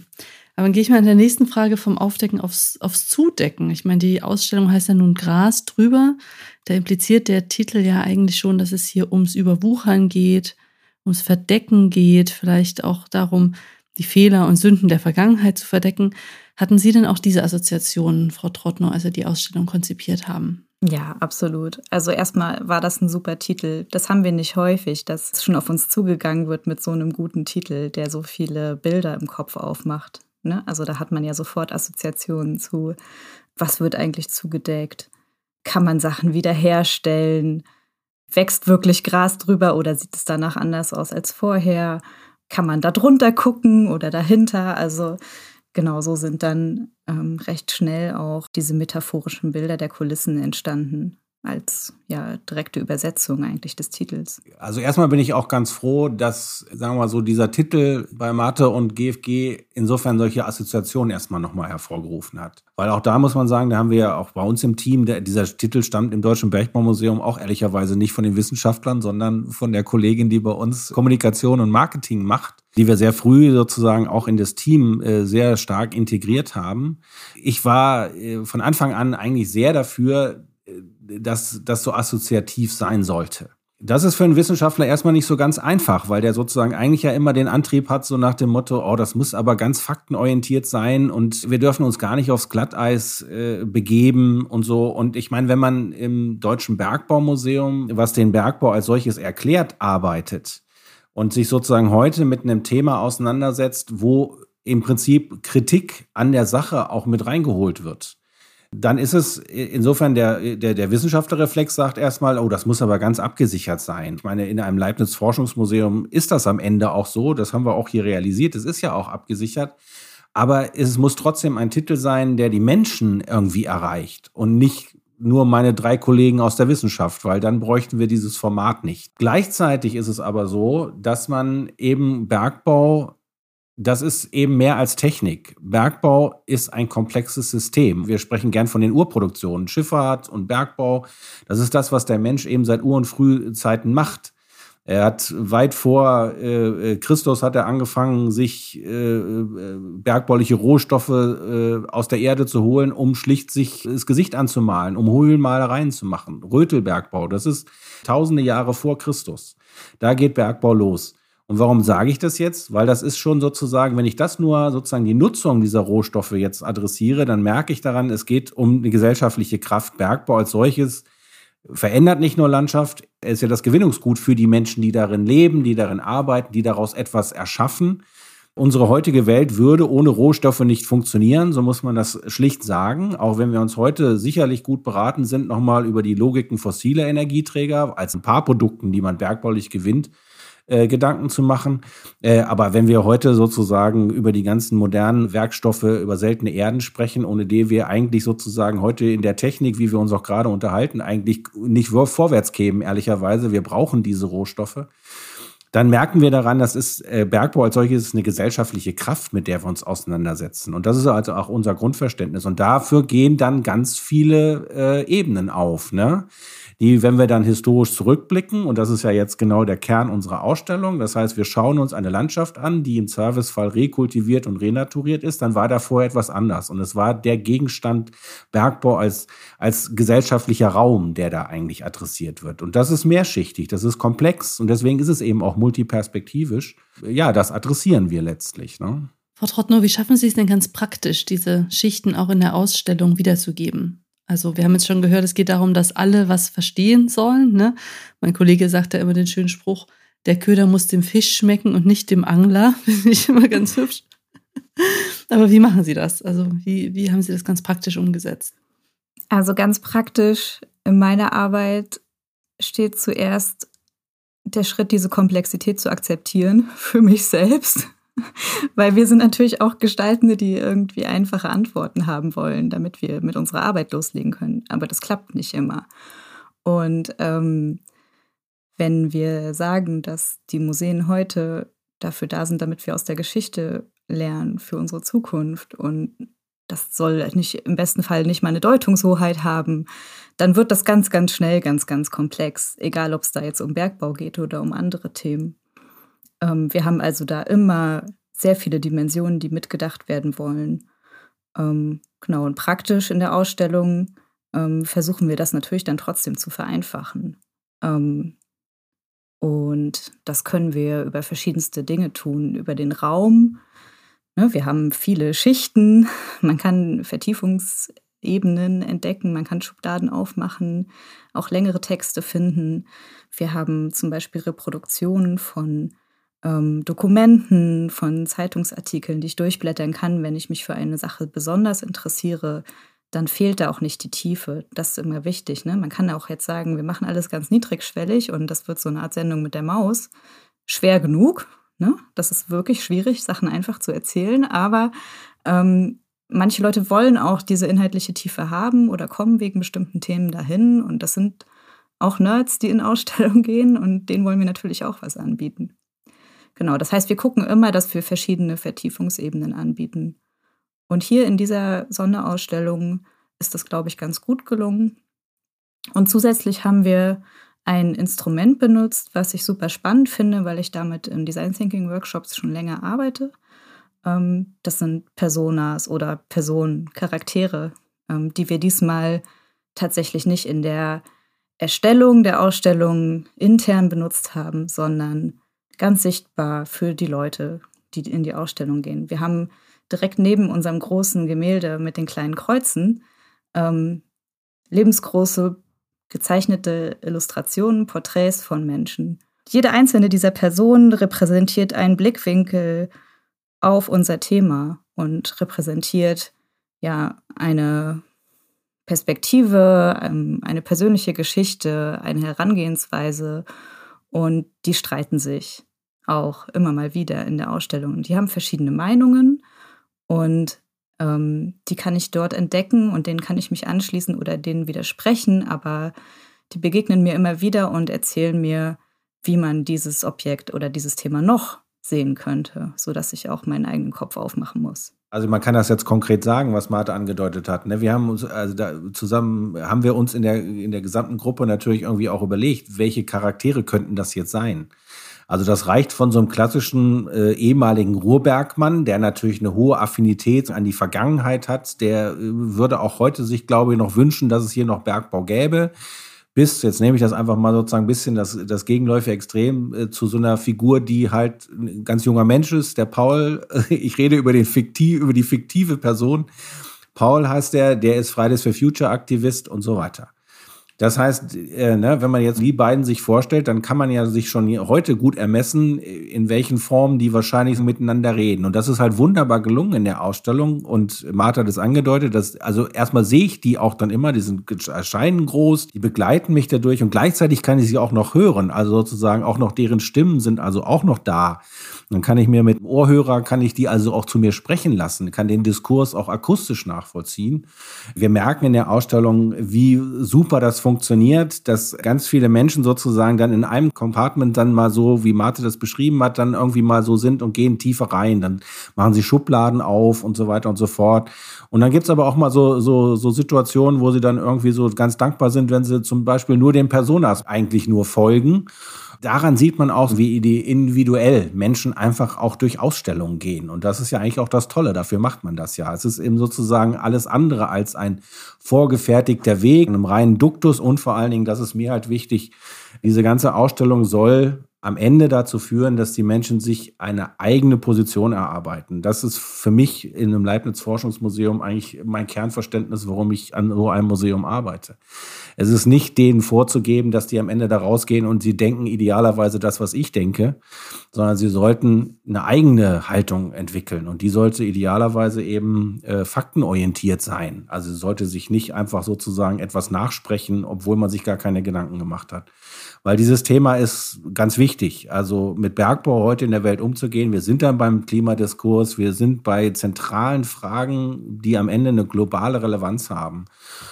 Aber dann gehe ich mal in der nächsten Frage vom Aufdecken aufs, aufs Zudecken. Ich meine, die Ausstellung heißt ja nun Gras drüber. Da impliziert der Titel ja eigentlich schon, dass es hier ums Überwuchern geht, ums Verdecken geht, vielleicht auch darum, die Fehler und Sünden der Vergangenheit zu verdecken. Hatten Sie denn auch diese Assoziationen, Frau Trottner, als Sie die Ausstellung konzipiert haben? Ja, absolut. Also erstmal war das ein super Titel. Das haben wir nicht häufig, dass schon auf uns zugegangen wird mit so einem guten Titel, der so viele Bilder im Kopf aufmacht. Ne? Also da hat man ja sofort Assoziationen zu, was wird eigentlich zugedeckt? Kann man Sachen wiederherstellen? Wächst wirklich Gras drüber oder sieht es danach anders aus als vorher? Kann man da drunter gucken oder dahinter? Also genau so sind dann ähm, recht schnell auch diese metaphorischen Bilder der Kulissen entstanden als ja direkte Übersetzung eigentlich des Titels. Also erstmal bin ich auch ganz froh, dass sagen wir mal so dieser Titel bei Mathe und GFG insofern solche Assoziationen erstmal nochmal hervorgerufen hat, weil auch da muss man sagen, da haben wir ja auch bei uns im Team, der, dieser Titel stammt im Deutschen Bergbaumuseum auch ehrlicherweise nicht von den Wissenschaftlern, sondern von der Kollegin, die bei uns Kommunikation und Marketing macht die wir sehr früh sozusagen auch in das Team äh, sehr stark integriert haben. Ich war äh, von Anfang an eigentlich sehr dafür, dass das so assoziativ sein sollte. Das ist für einen Wissenschaftler erstmal nicht so ganz einfach, weil der sozusagen eigentlich ja immer den Antrieb hat, so nach dem Motto, oh, das muss aber ganz faktenorientiert sein und wir dürfen uns gar nicht aufs Glatteis äh, begeben und so. Und ich meine, wenn man im Deutschen Bergbaumuseum, was den Bergbau als solches erklärt, arbeitet, und sich sozusagen heute mit einem Thema auseinandersetzt, wo im Prinzip Kritik an der Sache auch mit reingeholt wird, dann ist es insofern der, der, der Wissenschaftlerreflex sagt erstmal, oh, das muss aber ganz abgesichert sein. Ich meine, in einem Leibniz-Forschungsmuseum ist das am Ende auch so. Das haben wir auch hier realisiert. Es ist ja auch abgesichert. Aber es muss trotzdem ein Titel sein, der die Menschen irgendwie erreicht und nicht nur meine drei Kollegen aus der Wissenschaft, weil dann bräuchten wir dieses Format nicht. Gleichzeitig ist es aber so, dass man eben Bergbau das ist eben mehr als Technik. Bergbau ist ein komplexes System. Wir sprechen gern von den Urproduktionen, Schifffahrt und Bergbau. Das ist das, was der Mensch eben seit Ur- und Frühzeiten macht. Er hat weit vor äh, Christus hat er angefangen, sich äh, äh, bergbauliche Rohstoffe äh, aus der Erde zu holen, um schlicht sich das Gesicht anzumalen, um Höhlenmalereien zu machen. Rötelbergbau, das ist tausende Jahre vor Christus. Da geht Bergbau los. Und warum sage ich das jetzt? Weil das ist schon sozusagen, wenn ich das nur sozusagen die Nutzung dieser Rohstoffe jetzt adressiere, dann merke ich daran, es geht um die gesellschaftliche Kraft. Bergbau als solches verändert nicht nur Landschaft, ist ja das Gewinnungsgut für die Menschen, die darin leben, die darin arbeiten, die daraus etwas erschaffen. Unsere heutige Welt würde ohne Rohstoffe nicht funktionieren, so muss man das schlicht sagen. Auch wenn wir uns heute sicherlich gut beraten sind, nochmal über die Logiken fossiler Energieträger als ein paar Produkten, die man bergbaulich gewinnt, äh, Gedanken zu machen. Äh, aber wenn wir heute sozusagen über die ganzen modernen Werkstoffe, über seltene Erden sprechen, ohne die wir eigentlich sozusagen heute in der Technik, wie wir uns auch gerade unterhalten, eigentlich nicht vorwärts kämen, ehrlicherweise. Wir brauchen diese Rohstoffe dann merken wir daran, das ist äh, Bergbau als solches ist eine gesellschaftliche Kraft, mit der wir uns auseinandersetzen. Und das ist also auch unser Grundverständnis. Und dafür gehen dann ganz viele äh, Ebenen auf. Ne? die, wenn wir dann historisch zurückblicken, und das ist ja jetzt genau der Kern unserer Ausstellung, das heißt, wir schauen uns eine Landschaft an, die im Servicefall rekultiviert und renaturiert ist, dann war da vorher etwas anders. Und es war der Gegenstand Bergbau als, als gesellschaftlicher Raum, der da eigentlich adressiert wird. Und das ist mehrschichtig, das ist komplex und deswegen ist es eben auch multiperspektivisch. Ja, das adressieren wir letztlich. Ne? Frau Trottner, wie schaffen Sie es denn ganz praktisch, diese Schichten auch in der Ausstellung wiederzugeben? Also wir haben jetzt schon gehört, es geht darum, dass alle was verstehen sollen. Ne? Mein Kollege sagt ja immer den schönen Spruch, der Köder muss dem Fisch schmecken und nicht dem Angler. [laughs] Finde ich immer ganz hübsch. Aber wie machen Sie das? Also wie, wie haben Sie das ganz praktisch umgesetzt? Also ganz praktisch in meiner Arbeit steht zuerst der Schritt, diese Komplexität zu akzeptieren [laughs] für mich selbst [laughs] Weil wir sind natürlich auch Gestaltende, die irgendwie einfache Antworten haben wollen, damit wir mit unserer Arbeit loslegen können. Aber das klappt nicht immer. Und ähm, wenn wir sagen, dass die Museen heute dafür da sind, damit wir aus der Geschichte lernen für unsere Zukunft und das soll nicht im besten Fall nicht mal eine Deutungshoheit haben, dann wird das ganz, ganz schnell ganz, ganz komplex, egal ob es da jetzt um Bergbau geht oder um andere Themen. Ähm, wir haben also da immer sehr viele Dimensionen, die mitgedacht werden wollen. Ähm, genau, und praktisch in der Ausstellung ähm, versuchen wir das natürlich dann trotzdem zu vereinfachen. Ähm, und das können wir über verschiedenste Dinge tun, über den Raum. Ne, wir haben viele Schichten, man kann Vertiefungsebenen entdecken, man kann Schubladen aufmachen, auch längere Texte finden. Wir haben zum Beispiel Reproduktionen von ähm, Dokumenten, von Zeitungsartikeln, die ich durchblättern kann, wenn ich mich für eine Sache besonders interessiere, dann fehlt da auch nicht die Tiefe. Das ist immer wichtig. Ne? Man kann auch jetzt sagen, wir machen alles ganz niedrigschwellig und das wird so eine Art Sendung mit der Maus. Schwer genug. Ne? Das ist wirklich schwierig, Sachen einfach zu erzählen. Aber ähm, manche Leute wollen auch diese inhaltliche Tiefe haben oder kommen wegen bestimmten Themen dahin. Und das sind auch Nerds, die in [laughs] Ausstellungen gehen und denen wollen wir natürlich auch was anbieten. Genau, das heißt, wir gucken immer, dass wir verschiedene Vertiefungsebenen anbieten. Und hier in dieser Sonderausstellung ist das, glaube ich, ganz gut gelungen. Und zusätzlich haben wir ein Instrument benutzt, was ich super spannend finde, weil ich damit in Design Thinking Workshops schon länger arbeite. Ähm, das sind Personas oder Personen, Charaktere, ähm, die wir diesmal tatsächlich nicht in der Erstellung der Ausstellung intern benutzt haben, sondern ganz sichtbar für die Leute, die in die Ausstellung gehen. Wir haben direkt neben unserem großen Gemälde mit den kleinen Kreuzen ähm, lebensgroße gezeichnete Illustrationen, Porträts von Menschen. Jede einzelne dieser Personen repräsentiert einen Blickwinkel auf unser Thema und repräsentiert ja eine Perspektive, ähm, eine persönliche Geschichte, eine Herangehensweise und die streiten sich auch immer mal wieder in der Ausstellung. Die haben verschiedene Meinungen und ähm, die kann ich dort entdecken und denen kann ich mich anschließen oder denen widersprechen, aber die begegnen mir immer wieder und erzählen mir, wie man dieses Objekt oder dieses Thema noch sehen könnte, sodass ich auch meinen eigenen Kopf aufmachen muss. Also man kann das jetzt konkret sagen, was Martha angedeutet hat. Ne? Wir haben uns, also da zusammen haben wir uns in der, in der gesamten Gruppe natürlich irgendwie auch überlegt, welche Charaktere könnten das jetzt sein. Also das reicht von so einem klassischen äh, ehemaligen Ruhrbergmann, der natürlich eine hohe Affinität an die Vergangenheit hat. Der äh, würde auch heute sich, glaube ich, noch wünschen, dass es hier noch Bergbau gäbe bis, jetzt nehme ich das einfach mal sozusagen ein bisschen das, das gegenläufige Extrem äh, zu so einer Figur, die halt ein ganz junger Mensch ist, der Paul, [laughs] ich rede über den fiktiv, über die fiktive Person. Paul heißt der, der ist Fridays for Future Aktivist und so weiter. Das heißt, äh, ne, wenn man jetzt die beiden sich vorstellt, dann kann man ja sich schon heute gut ermessen, in welchen Formen die wahrscheinlich miteinander reden. Und das ist halt wunderbar gelungen in der Ausstellung. Und Martha hat es angedeutet, dass, also erstmal sehe ich die auch dann immer, die sind, erscheinen groß, die begleiten mich dadurch und gleichzeitig kann ich sie auch noch hören. Also sozusagen auch noch deren Stimmen sind also auch noch da. Dann kann ich mir mit Ohrhörer, kann ich die also auch zu mir sprechen lassen, kann den Diskurs auch akustisch nachvollziehen. Wir merken in der Ausstellung, wie super das funktioniert, dass ganz viele Menschen sozusagen dann in einem Compartment dann mal so, wie Marte das beschrieben hat, dann irgendwie mal so sind und gehen tiefer rein. Dann machen sie Schubladen auf und so weiter und so fort. Und dann gibt's aber auch mal so, so, so Situationen, wo sie dann irgendwie so ganz dankbar sind, wenn sie zum Beispiel nur den Personas eigentlich nur folgen Daran sieht man auch, wie individuell Menschen einfach auch durch Ausstellungen gehen. Und das ist ja eigentlich auch das Tolle. Dafür macht man das ja. Es ist eben sozusagen alles andere als ein vorgefertigter Weg, einem reinen Duktus und vor allen Dingen, das ist mir halt wichtig, diese ganze Ausstellung soll am Ende dazu führen, dass die Menschen sich eine eigene Position erarbeiten. Das ist für mich in einem Leibniz Forschungsmuseum eigentlich mein Kernverständnis, warum ich an so einem Museum arbeite. Es ist nicht denen vorzugeben, dass die am Ende da rausgehen und sie denken idealerweise das, was ich denke, sondern sie sollten eine eigene Haltung entwickeln und die sollte idealerweise eben äh, faktenorientiert sein. Also sollte sich nicht einfach sozusagen etwas nachsprechen, obwohl man sich gar keine Gedanken gemacht hat weil dieses Thema ist ganz wichtig. Also mit Bergbau heute in der Welt umzugehen. Wir sind dann beim Klimadiskurs, wir sind bei zentralen Fragen, die am Ende eine globale Relevanz haben.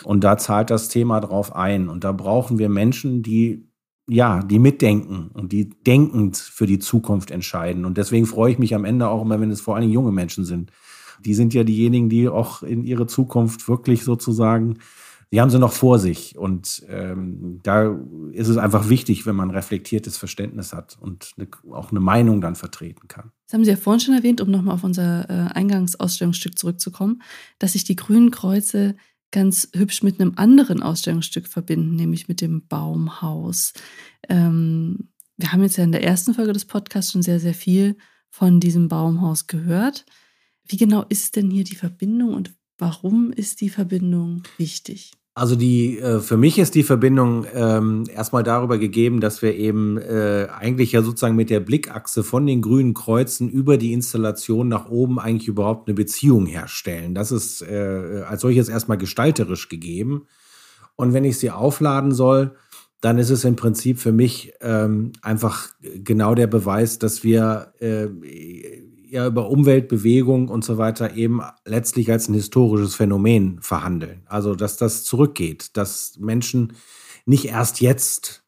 Und da zahlt das Thema drauf ein. Und da brauchen wir Menschen, die ja, die mitdenken und die denkend für die Zukunft entscheiden. Und deswegen freue ich mich am Ende auch immer, wenn es vor allen Dingen junge Menschen sind. Die sind ja diejenigen, die auch in ihre Zukunft wirklich sozusagen die haben sie noch vor sich. Und ähm, da ist es einfach wichtig, wenn man reflektiertes Verständnis hat und eine, auch eine Meinung dann vertreten kann. Das haben Sie ja vorhin schon erwähnt, um nochmal auf unser äh, Eingangsausstellungsstück zurückzukommen, dass sich die grünen Kreuze ganz hübsch mit einem anderen Ausstellungsstück verbinden, nämlich mit dem Baumhaus. Ähm, wir haben jetzt ja in der ersten Folge des Podcasts schon sehr, sehr viel von diesem Baumhaus gehört. Wie genau ist denn hier die Verbindung und warum ist die Verbindung wichtig? Also die, äh, für mich ist die Verbindung ähm, erstmal darüber gegeben, dass wir eben äh, eigentlich ja sozusagen mit der Blickachse von den grünen Kreuzen über die Installation nach oben eigentlich überhaupt eine Beziehung herstellen. Das ist äh, als solches erstmal gestalterisch gegeben. Und wenn ich sie aufladen soll, dann ist es im Prinzip für mich ähm, einfach genau der Beweis, dass wir äh, ja über Umweltbewegung und so weiter eben letztlich als ein historisches Phänomen verhandeln. Also dass das zurückgeht, dass Menschen nicht erst jetzt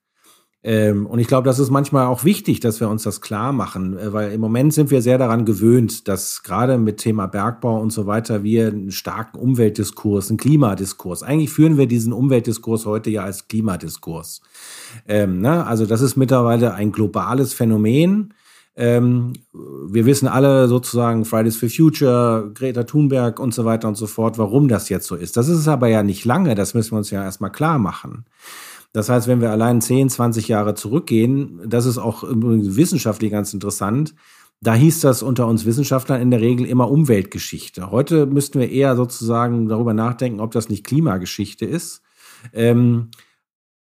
ähm, und ich glaube, das ist manchmal auch wichtig, dass wir uns das klar machen, äh, weil im Moment sind wir sehr daran gewöhnt, dass gerade mit Thema Bergbau und so weiter wir einen starken Umweltdiskurs, einen Klimadiskurs, eigentlich führen wir diesen Umweltdiskurs heute ja als Klimadiskurs. Ähm, ne? Also das ist mittlerweile ein globales Phänomen. Ähm, wir wissen alle sozusagen Fridays for Future, Greta Thunberg und so weiter und so fort, warum das jetzt so ist. Das ist es aber ja nicht lange, das müssen wir uns ja erstmal klar machen. Das heißt, wenn wir allein 10, 20 Jahre zurückgehen, das ist auch wissenschaftlich ganz interessant, da hieß das unter uns Wissenschaftlern in der Regel immer Umweltgeschichte. Heute müssten wir eher sozusagen darüber nachdenken, ob das nicht Klimageschichte ist. Ähm,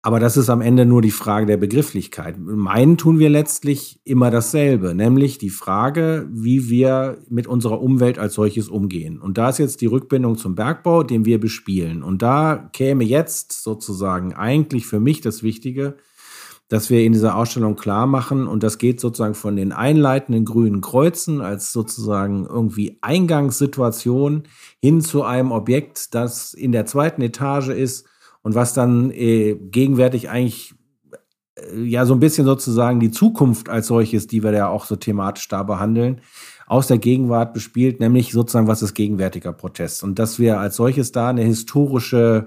Aber das ist am Ende nur die Frage der Begrifflichkeit. Meinen tun wir letztlich immer dasselbe, nämlich die Frage, wie wir mit unserer Umwelt als solches umgehen. Und da ist jetzt die Rückbindung zum Bergbau, den wir bespielen. Und da käme jetzt sozusagen eigentlich für mich das Wichtige, dass wir in dieser Ausstellung klar machen, und das geht sozusagen von den einleitenden grünen Kreuzen als sozusagen irgendwie Eingangssituation hin zu einem Objekt, das in der zweiten Etage ist, und was dann äh, gegenwärtig eigentlich äh, ja so ein bisschen sozusagen die Zukunft als solches, die wir ja auch so thematisch da behandeln, aus der Gegenwart bespielt, nämlich sozusagen, was ist gegenwärtiger Protest? Und dass wir als solches da eine historische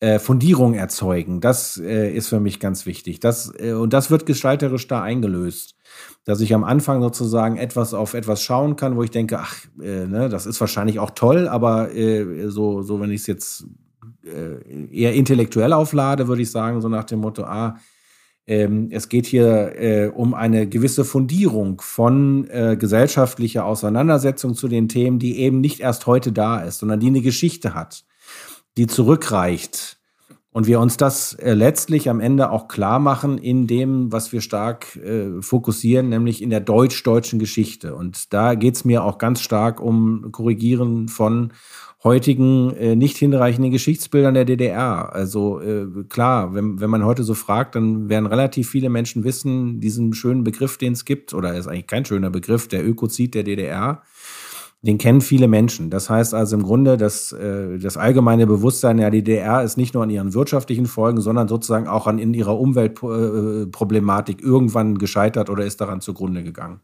äh, Fundierung erzeugen, das äh, ist für mich ganz wichtig. Das, äh, und das wird gestalterisch da eingelöst. Dass ich am Anfang sozusagen etwas auf etwas schauen kann, wo ich denke, ach, äh, ne, das ist wahrscheinlich auch toll, aber äh, so, so wenn ich es jetzt eher intellektuell auflade, würde ich sagen, so nach dem Motto, ah, ähm, es geht hier äh, um eine gewisse Fundierung von äh, gesellschaftlicher Auseinandersetzung zu den Themen, die eben nicht erst heute da ist, sondern die eine Geschichte hat, die zurückreicht. Und wir uns das äh, letztlich am Ende auch klar machen in dem, was wir stark äh, fokussieren, nämlich in der deutsch-deutschen Geschichte. Und da geht es mir auch ganz stark um Korrigieren von heutigen äh, nicht hinreichenden Geschichtsbildern der DDR. Also äh, klar, wenn, wenn man heute so fragt, dann werden relativ viele Menschen wissen, diesen schönen Begriff, den es gibt, oder ist eigentlich kein schöner Begriff, der Ökozid der DDR. Den kennen viele Menschen. Das heißt also im Grunde, dass äh, das allgemeine Bewusstsein der DDR ist nicht nur an ihren wirtschaftlichen Folgen, sondern sozusagen auch an in ihrer Umweltproblematik irgendwann gescheitert oder ist daran zugrunde gegangen.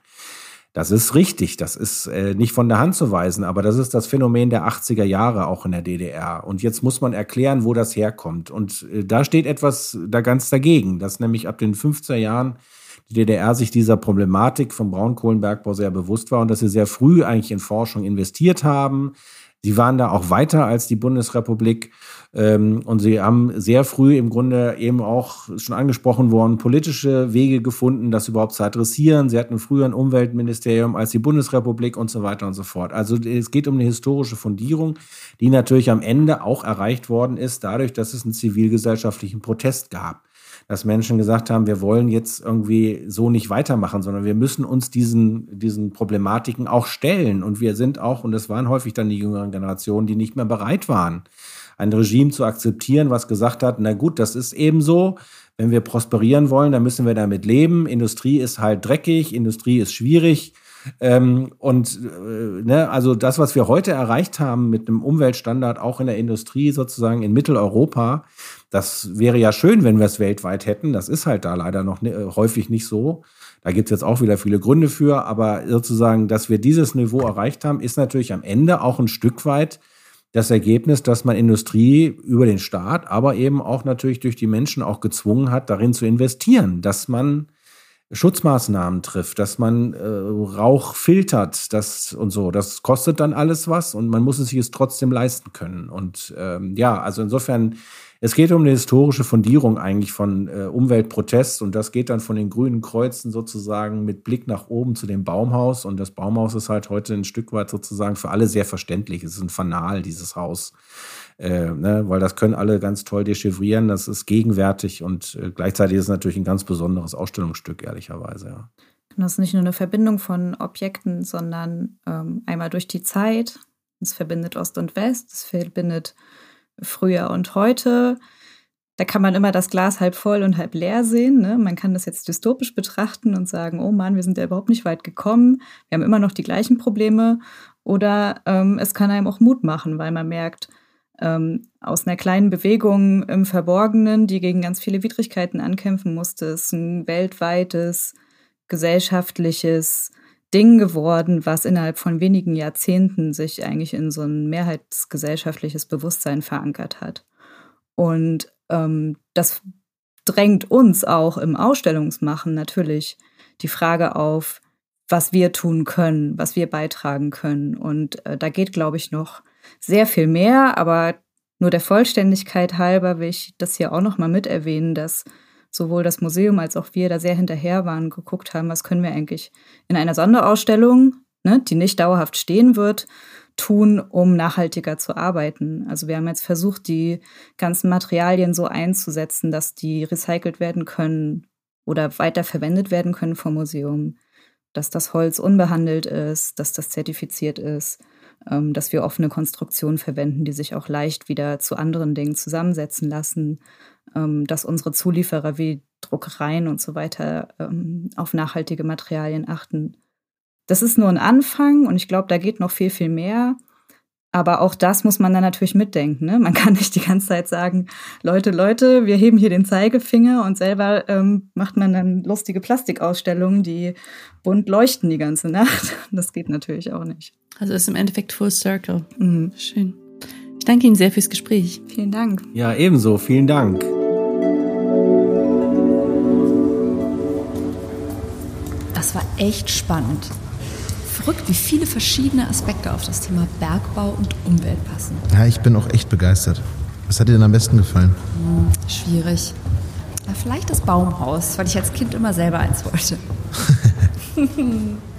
Das ist richtig, das ist äh, nicht von der Hand zu weisen, aber das ist das Phänomen der 80er Jahre auch in der DDR. Und jetzt muss man erklären, wo das herkommt. Und äh, da steht etwas da ganz dagegen, dass nämlich ab den 50er Jahren die DDR sich dieser Problematik vom Braunkohlenbergbau sehr bewusst war und dass sie sehr früh eigentlich in Forschung investiert haben. Sie waren da auch weiter als die Bundesrepublik ähm, und sie haben sehr früh im Grunde eben auch schon angesprochen worden, politische Wege gefunden, das überhaupt zu adressieren. Sie hatten früher ein Umweltministerium als die Bundesrepublik und so weiter und so fort. Also es geht um eine historische Fundierung, die natürlich am Ende auch erreicht worden ist, dadurch, dass es einen zivilgesellschaftlichen Protest gab dass Menschen gesagt haben, wir wollen jetzt irgendwie so nicht weitermachen, sondern wir müssen uns diesen, diesen Problematiken auch stellen. Und wir sind auch, und das waren häufig dann die jüngeren Generationen, die nicht mehr bereit waren, ein Regime zu akzeptieren, was gesagt hat, na gut, das ist eben so. Wenn wir prosperieren wollen, dann müssen wir damit leben. Industrie ist halt dreckig, Industrie ist schwierig. Ähm, und äh, ne, also das, was wir heute erreicht haben mit einem Umweltstandard, auch in der Industrie sozusagen in Mitteleuropa, das wäre ja schön, wenn wir es weltweit hätten. Das ist halt da leider noch ne, häufig nicht so. Da gibt es jetzt auch wieder viele Gründe für, aber sozusagen, dass wir dieses Niveau erreicht haben, ist natürlich am Ende auch ein Stück weit das Ergebnis, dass man Industrie über den Staat, aber eben auch natürlich durch die Menschen auch gezwungen hat, darin zu investieren, dass man Schutzmaßnahmen trifft, dass man äh, Rauch filtert, das und so. Das kostet dann alles was und man muss es sich es trotzdem leisten können. Und ähm, ja, also insofern es geht um eine historische Fundierung eigentlich von äh, Umweltprotest und das geht dann von den grünen Kreuzen sozusagen mit Blick nach oben zu dem Baumhaus und das Baumhaus ist halt heute ein Stück weit sozusagen für alle sehr verständlich. Es ist ein Fanal, dieses Haus. Äh, ne, weil das können alle ganz toll dechiffrieren, das ist gegenwärtig und äh, gleichzeitig ist es natürlich ein ganz besonderes Ausstellungsstück, ehrlicherweise. Ja. Das ist nicht nur eine Verbindung von Objekten, sondern ähm, einmal durch die Zeit. Es verbindet Ost und West, es verbindet früher und heute. Da kann man immer das Glas halb voll und halb leer sehen. Ne? Man kann das jetzt dystopisch betrachten und sagen, oh Mann, wir sind ja überhaupt nicht weit gekommen. Wir haben immer noch die gleichen Probleme. Oder ähm, es kann einem auch Mut machen, weil man merkt, ähm, aus einer kleinen Bewegung im Verborgenen, die gegen ganz viele Widrigkeiten ankämpfen musste, ist ein weltweites, gesellschaftliches Ding geworden, was innerhalb von wenigen Jahrzehnten sich eigentlich in so ein mehrheitsgesellschaftliches Bewusstsein verankert hat. Und ähm, das drängt uns auch im Ausstellungsmachen natürlich die Frage auf, was wir tun können, was wir beitragen können. Und äh, da geht, glaube ich, noch sehr viel mehr, aber nur der Vollständigkeit halber will ich das hier auch noch mal mit erwähnen, dass sowohl das Museum als auch wir da sehr hinterher waren, geguckt haben, was können wir eigentlich in einer Sonderausstellung, ne, die nicht dauerhaft stehen wird, tun, um nachhaltiger zu arbeiten. Also wir haben jetzt versucht, die ganzen Materialien so einzusetzen, dass die recycelt werden können oder weiter verwendet werden können vom Museum, dass das Holz unbehandelt ist, dass das zertifiziert ist, ähm, dass wir offene Konstruktionen verwenden, die sich auch leicht wieder zu anderen Dingen zusammensetzen lassen, dass unsere Zulieferer wie Druckereien und so weiter ähm, auf nachhaltige Materialien achten. Das ist nur ein Anfang und ich glaube, da geht noch viel, viel mehr. Aber auch das muss man dann natürlich mitdenken. Ne? Man [laughs] kann nicht die ganze Zeit sagen, Leute, Leute, wir heben hier den Zeigefinger und selber ähm, macht man dann lustige Plastikausstellungen, die bunt leuchten die ganze Nacht. [laughs] Das geht natürlich auch nicht. Also ist im Endeffekt Full Circle. Mhm. Schön. Ich danke Ihnen sehr fürs Gespräch. Vielen Dank. Ja, ebenso. Vielen Dank. Das war echt spannend. Verrückt, wie viele verschiedene Aspekte auf das Thema Bergbau und Umwelt passen. Ja, ich bin auch echt begeistert. Was hat dir denn am besten gefallen? Hm, schwierig. Ja, vielleicht das Baumhaus, weil ich als Kind immer selber eins wollte. [laughs] [laughs]